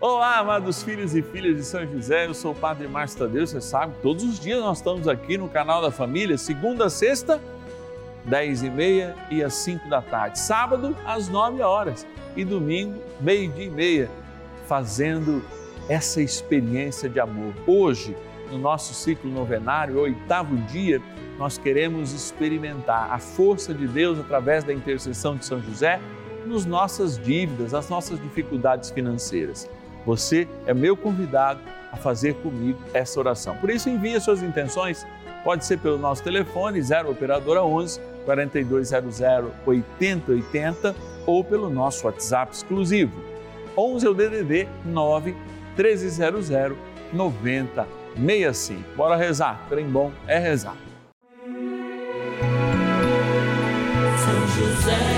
Olá, amados filhos e filhas de São José, eu sou o Padre Márcio Tadeu, você sabe, todos os dias nós estamos aqui no canal da família, segunda a sexta, dez e meia e às cinco da tarde, sábado às nove horas e domingo, meio-dia e meia, fazendo essa experiência de amor. Hoje, no nosso ciclo novenário, oitavo dia, nós queremos experimentar a força de Deus através da intercessão de São José nos nossas dívidas, as nossas dificuldades financeiras. Você é meu convidado a fazer comigo essa oração. Por isso, envie suas intenções. Pode ser pelo nosso telefone 0 operadora 11 4200 8080 ou pelo nosso WhatsApp exclusivo 11 é o DDD 9 1300 9065. Bora rezar. Trem bom é rezar. São José,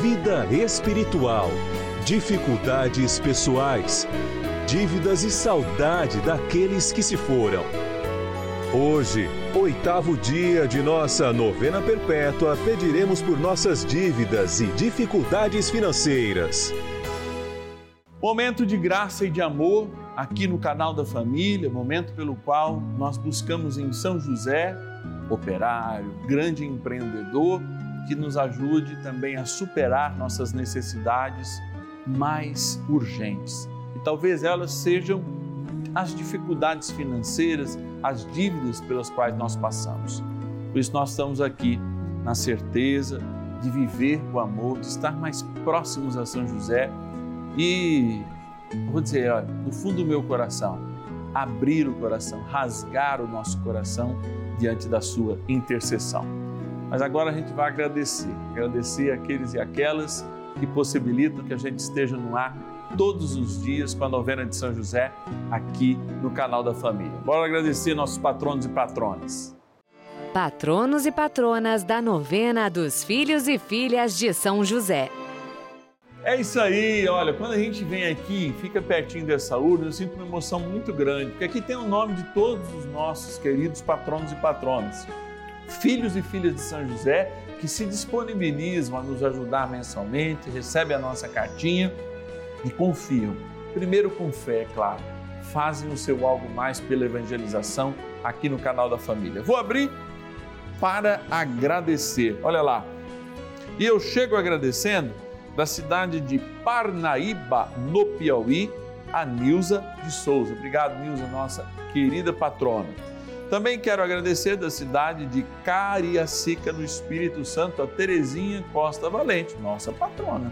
vida espiritual, dificuldades pessoais, dívidas e saudade daqueles que se foram. Hoje, oitavo dia de nossa novena perpétua, pediremos por nossas dívidas e dificuldades financeiras. Momento de graça e de amor aqui no canal da família, momento pelo qual nós buscamos em São José, operário, grande empreendedor, que nos ajude também a superar nossas necessidades mais urgentes. E talvez elas sejam as dificuldades financeiras, as dívidas pelas quais nós passamos. Por isso nós estamos aqui na certeza de viver o amor, de estar mais próximos a São José e vou dizer, olha, no fundo do meu coração, abrir o coração, rasgar o nosso coração diante da sua intercessão. Mas agora a gente vai agradecer, agradecer aqueles e aquelas que possibilitam que a gente esteja no ar todos os dias com a novena de São José aqui no canal da família. Bora agradecer nossos patronos e patronas. Patronos e patronas da novena dos filhos e filhas de São José. É isso aí, olha, quando a gente vem aqui, fica pertinho dessa urna, eu sinto uma emoção muito grande, porque aqui tem o nome de todos os nossos queridos patronos e patronas, filhos e filhas de São José, que se disponibilizam a nos ajudar mensalmente, recebem a nossa cartinha e confiam. Primeiro com fé, é claro, fazem o seu algo mais pela evangelização aqui no canal da família. Vou abrir para agradecer. Olha lá. E eu chego agradecendo da cidade de Parnaíba, no Piauí, a Nilza de Souza. Obrigado, Nilza, nossa querida patrona. Também quero agradecer da cidade de Cariacica, no Espírito Santo, a Terezinha Costa Valente, nossa patrona.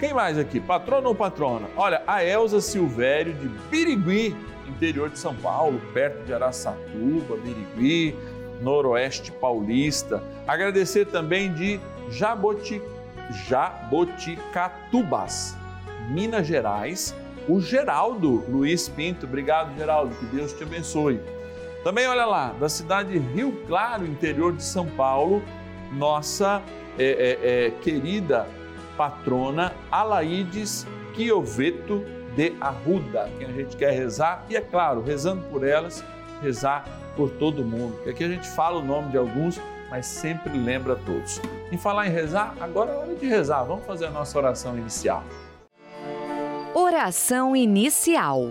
Quem mais aqui? Patrona ou patrona? Olha, a Elza Silvério de Birigui, interior de São Paulo, perto de Araçatuba, Birigui, noroeste paulista. Agradecer também de Jaboti, Jaboticatubas, Minas Gerais, o Geraldo Luiz Pinto. Obrigado, Geraldo, que Deus te abençoe. Também, olha lá, da cidade de Rio Claro, interior de São Paulo, nossa é, é, é, querida patrona Alaides Quioveto de Arruda, quem a gente quer rezar, e é claro, rezando por elas, rezar por todo mundo. Porque aqui a gente fala o nome de alguns, mas sempre lembra todos. Em falar em rezar, agora é hora de rezar. Vamos fazer a nossa oração inicial. Oração inicial.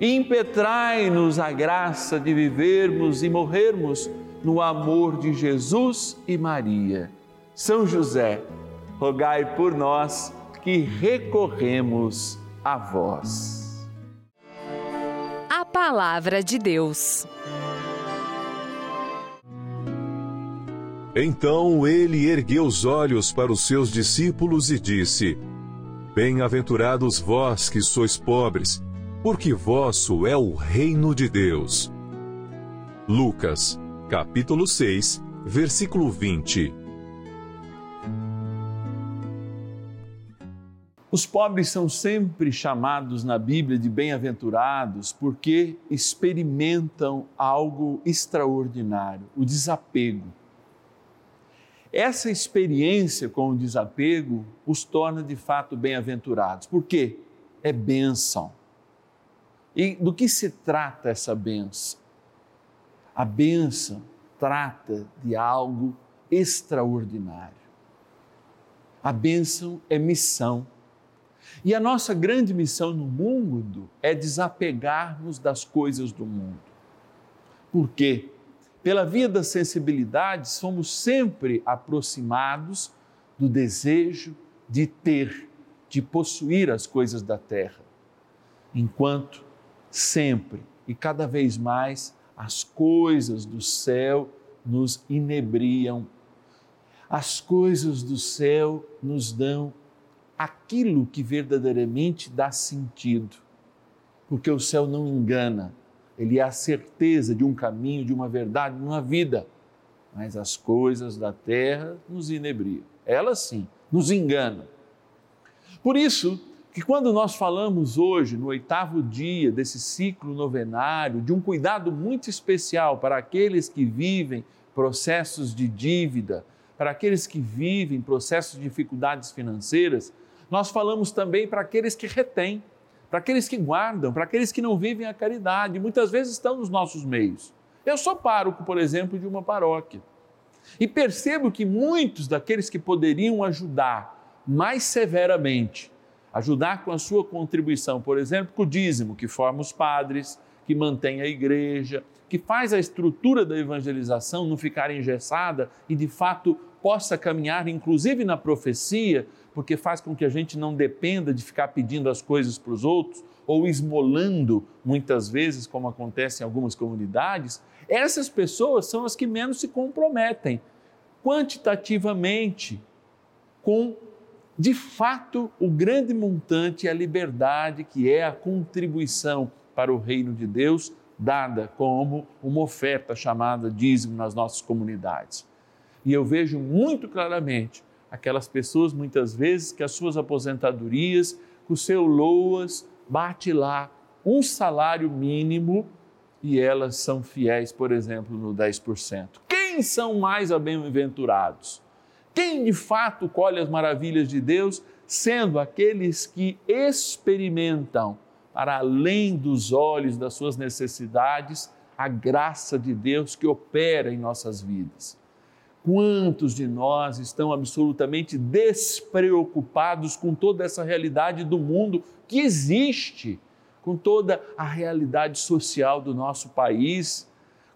impetrai-nos a graça de vivermos e morrermos no amor de Jesus e Maria. São José, rogai por nós que recorremos a vós. A Palavra de Deus. Então ele ergueu os olhos para os seus discípulos e disse: Bem-aventurados vós que sois pobres porque vosso é o reino de Deus. Lucas, capítulo 6, versículo 20. Os pobres são sempre chamados na Bíblia de bem-aventurados porque experimentam algo extraordinário, o desapego. Essa experiência com o desapego os torna de fato bem-aventurados. Por quê? É bênção. E do que se trata essa benção? A benção trata de algo extraordinário. A bênção é missão. E a nossa grande missão no mundo é desapegarmos das coisas do mundo. Por quê? Pela via da sensibilidade, somos sempre aproximados do desejo de ter, de possuir as coisas da terra, enquanto sempre e cada vez mais as coisas do céu nos inebriam. As coisas do céu nos dão aquilo que verdadeiramente dá sentido. Porque o céu não engana, ele é a certeza de um caminho, de uma verdade, de uma vida. Mas as coisas da terra nos inebriam. Elas sim, nos enganam. Por isso, que quando nós falamos hoje, no oitavo dia desse ciclo novenário, de um cuidado muito especial para aqueles que vivem processos de dívida, para aqueles que vivem processos de dificuldades financeiras, nós falamos também para aqueles que retêm, para aqueles que guardam, para aqueles que não vivem a caridade, muitas vezes estão nos nossos meios. Eu sou pároco, por exemplo, de uma paróquia. E percebo que muitos daqueles que poderiam ajudar mais severamente ajudar com a sua contribuição, por exemplo, com o dízimo que forma os padres, que mantém a igreja, que faz a estrutura da evangelização não ficar engessada e de fato possa caminhar, inclusive na profecia, porque faz com que a gente não dependa de ficar pedindo as coisas para os outros ou esmolando muitas vezes, como acontece em algumas comunidades. Essas pessoas são as que menos se comprometem quantitativamente com de fato, o grande montante é a liberdade, que é a contribuição para o reino de Deus dada como uma oferta chamada dízimo nas nossas comunidades. E eu vejo muito claramente aquelas pessoas, muitas vezes, que as suas aposentadorias, o seu LOAS, bate lá um salário mínimo e elas são fiéis, por exemplo, no 10%. Quem são mais bem-aventurados? Quem de fato colhe as maravilhas de Deus, sendo aqueles que experimentam, para além dos olhos das suas necessidades, a graça de Deus que opera em nossas vidas. Quantos de nós estão absolutamente despreocupados com toda essa realidade do mundo que existe, com toda a realidade social do nosso país,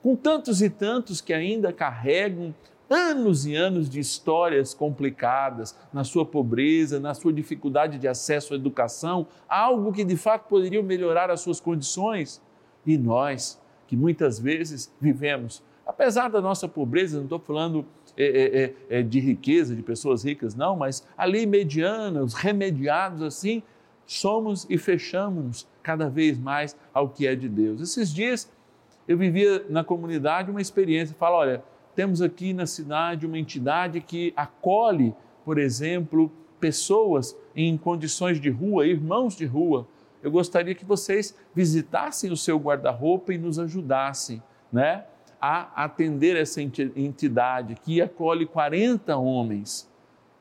com tantos e tantos que ainda carregam anos e anos de histórias complicadas na sua pobreza, na sua dificuldade de acesso à educação, algo que de fato poderia melhorar as suas condições. E nós, que muitas vezes vivemos, apesar da nossa pobreza, não estou falando é, é, é, é, de riqueza, de pessoas ricas, não, mas ali medianos, remediados assim, somos e fechamos cada vez mais ao que é de Deus. Esses dias eu vivia na comunidade uma experiência, fala, olha, temos aqui na cidade uma entidade que acolhe, por exemplo, pessoas em condições de rua, irmãos de rua. Eu gostaria que vocês visitassem o seu guarda-roupa e nos ajudassem, né? a atender essa entidade que acolhe 40 homens.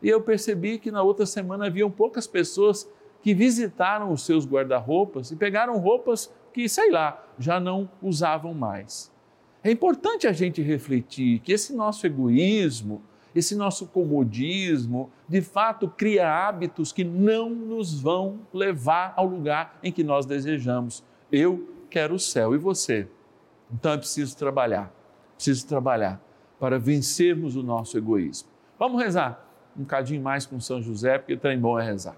E eu percebi que na outra semana haviam poucas pessoas que visitaram os seus guarda-roupas e pegaram roupas que, sei lá, já não usavam mais. É importante a gente refletir que esse nosso egoísmo, esse nosso comodismo, de fato cria hábitos que não nos vão levar ao lugar em que nós desejamos. Eu quero o céu e você? Então é preciso trabalhar, preciso trabalhar para vencermos o nosso egoísmo. Vamos rezar um bocadinho mais com São José, porque trem bom é rezar.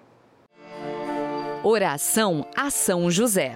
Oração a São José.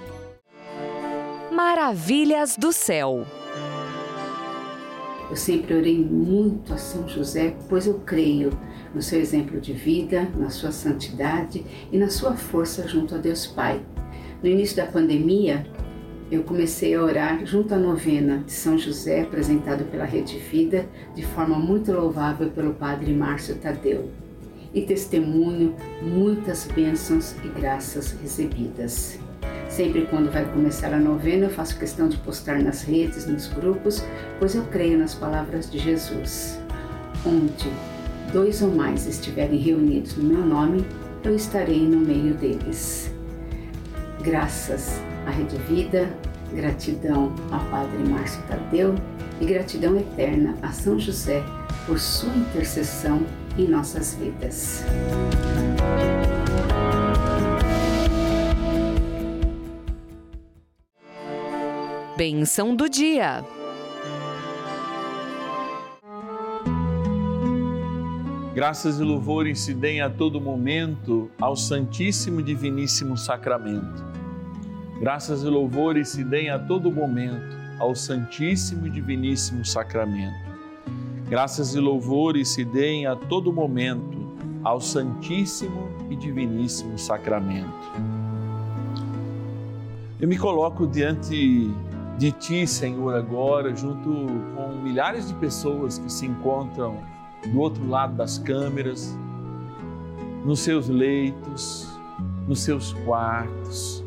Maravilhas do céu. Eu sempre orei muito a São José, pois eu creio no seu exemplo de vida, na sua santidade e na sua força junto a Deus Pai. No início da pandemia, eu comecei a orar junto à novena de São José, apresentado pela Rede Vida, de forma muito louvável pelo Padre Márcio Tadeu. E testemunho muitas bênçãos e graças recebidas. Sempre quando vai começar a novena, eu faço questão de postar nas redes, nos grupos, pois eu creio nas palavras de Jesus. Onde dois ou mais estiverem reunidos no meu nome, eu estarei no meio deles. Graças à Rede Vida, gratidão ao Padre Márcio Tadeu e gratidão eterna a São José por sua intercessão em nossas vidas. Benção do dia. Graças e louvores se deem a todo momento ao Santíssimo Diviníssimo Sacramento. Graças e louvores se deem a todo momento ao Santíssimo e Diviníssimo Sacramento. Graças e louvores se deem a todo momento ao Santíssimo e Diviníssimo Sacramento. Eu me coloco diante de Ti, Senhor, agora, junto com milhares de pessoas que se encontram do outro lado das câmeras, nos seus leitos, nos seus quartos,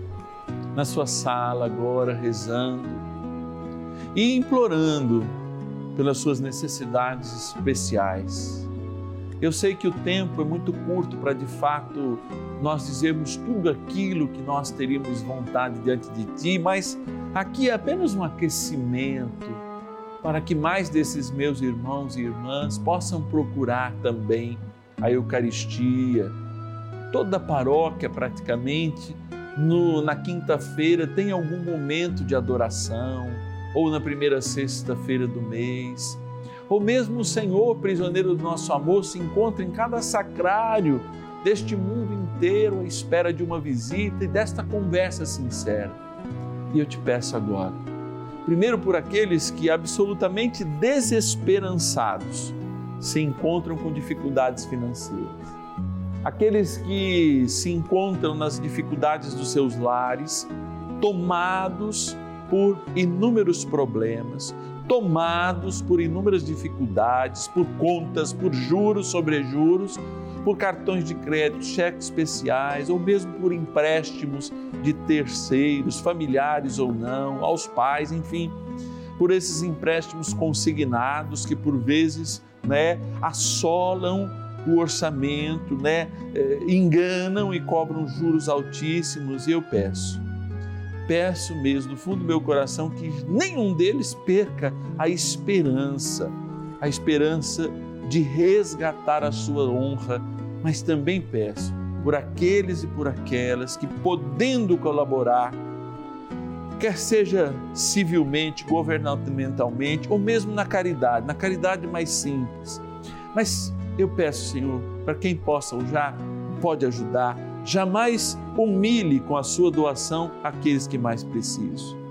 na sua sala agora, rezando e implorando pelas suas necessidades especiais. Eu sei que o tempo é muito curto para de fato nós dizermos tudo aquilo que nós teríamos vontade diante de Ti, mas aqui é apenas um aquecimento para que mais desses meus irmãos e irmãs possam procurar também a Eucaristia. Toda paróquia, praticamente, no, na quinta-feira tem algum momento de adoração, ou na primeira sexta-feira do mês, ou mesmo o Senhor, prisioneiro do nosso amor, se encontra em cada sacrário deste mundo inteiro à espera de uma visita e desta conversa sincera. E eu te peço agora, Primeiro, por aqueles que, absolutamente desesperançados, se encontram com dificuldades financeiras. Aqueles que se encontram nas dificuldades dos seus lares, tomados por inúmeros problemas, tomados por inúmeras dificuldades, por contas, por juros sobre juros por cartões de crédito, cheques especiais ou mesmo por empréstimos de terceiros, familiares ou não, aos pais, enfim, por esses empréstimos consignados que por vezes, né, assolam o orçamento, né, eh, enganam e cobram juros altíssimos. E eu peço, peço mesmo do fundo do meu coração que nenhum deles perca a esperança, a esperança de resgatar a sua honra mas também peço por aqueles e por aquelas que, podendo colaborar, quer seja civilmente, governamentalmente ou mesmo na caridade, na caridade mais simples. Mas eu peço, Senhor, para quem possa já pode ajudar, jamais humilhe com a sua doação aqueles que mais precisam.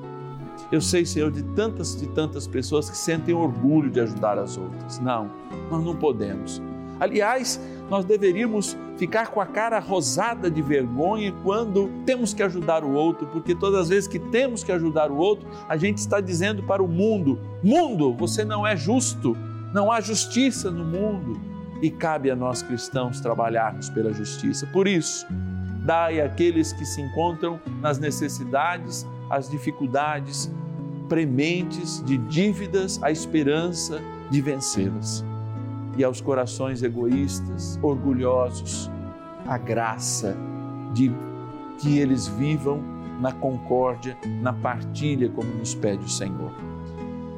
Eu sei, Senhor, de tantas e tantas pessoas que sentem orgulho de ajudar as outras. Não, nós não podemos. Aliás, nós deveríamos ficar com a cara rosada de vergonha quando temos que ajudar o outro, porque todas as vezes que temos que ajudar o outro, a gente está dizendo para o mundo: mundo, você não é justo, não há justiça no mundo. E cabe a nós cristãos trabalharmos pela justiça. Por isso, dai àqueles que se encontram nas necessidades, as dificuldades prementes de dívidas, a esperança de vencê-las e aos corações egoístas, orgulhosos, a graça de que eles vivam na concórdia, na partilha, como nos pede o Senhor.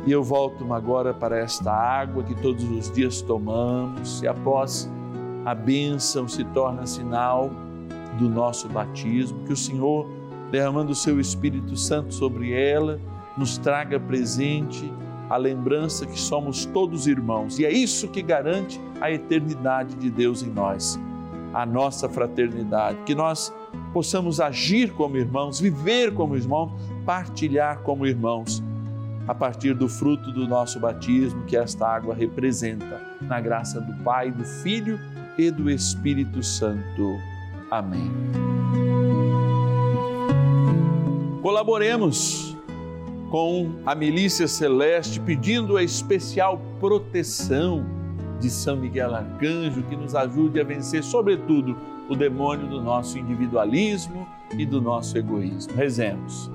E eu volto agora para esta água que todos os dias tomamos, e após a bênção se torna sinal do nosso batismo, que o Senhor, derramando o seu Espírito Santo sobre ela, nos traga presente a lembrança que somos todos irmãos. E é isso que garante a eternidade de Deus em nós, a nossa fraternidade, que nós possamos agir como irmãos, viver como irmãos, partilhar como irmãos, a partir do fruto do nosso batismo que esta água representa, na graça do Pai, do Filho e do Espírito Santo. Amém. Colaboremos com a milícia celeste pedindo a especial proteção de São Miguel Arcanjo que nos ajude a vencer, sobretudo, o demônio do nosso individualismo e do nosso egoísmo. Rezemos.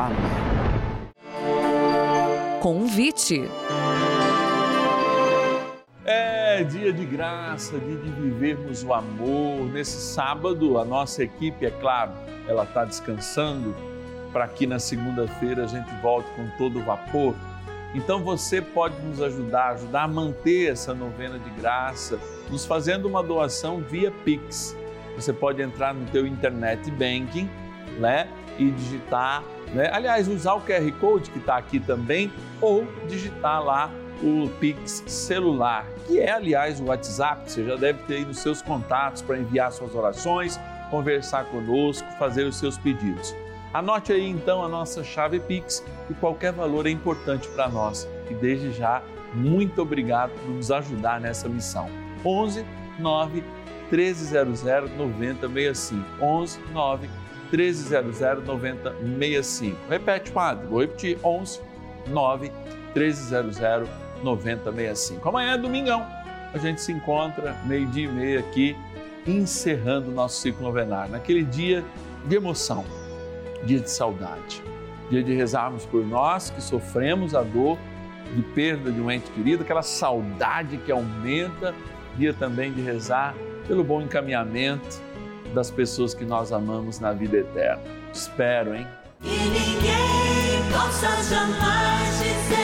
Amém. Convite. É dia de graça, dia de vivermos o amor. Nesse sábado, a nossa equipe, é claro, ela está descansando para que na segunda-feira a gente volte com todo o vapor. Então você pode nos ajudar, ajudar a manter essa novena de graça, nos fazendo uma doação via Pix. Você pode entrar no teu internet banking, né, e digitar, né? Aliás, usar o QR Code que está aqui também ou digitar lá o Pix celular, que é, aliás, o WhatsApp, que você já deve ter aí nos seus contatos para enviar suas orações, conversar conosco, fazer os seus pedidos. Anote aí então a nossa chave Pix e qualquer valor é importante para nós. E desde já, muito obrigado por nos ajudar nessa missão. 11 9 1300 9065. 11 9 1300 9065. Repete, padre. Vou repetir. 11 9 1300 9065. Amanhã é domingão. A gente se encontra meio-dia e meia aqui, encerrando o nosso ciclo novenário, naquele dia de emoção dia de saudade, dia de rezarmos por nós que sofremos a dor de perda de um ente querido, aquela saudade que aumenta, dia também de rezar pelo bom encaminhamento das pessoas que nós amamos na vida eterna. Espero, hein? Ninguém possa jamais dizer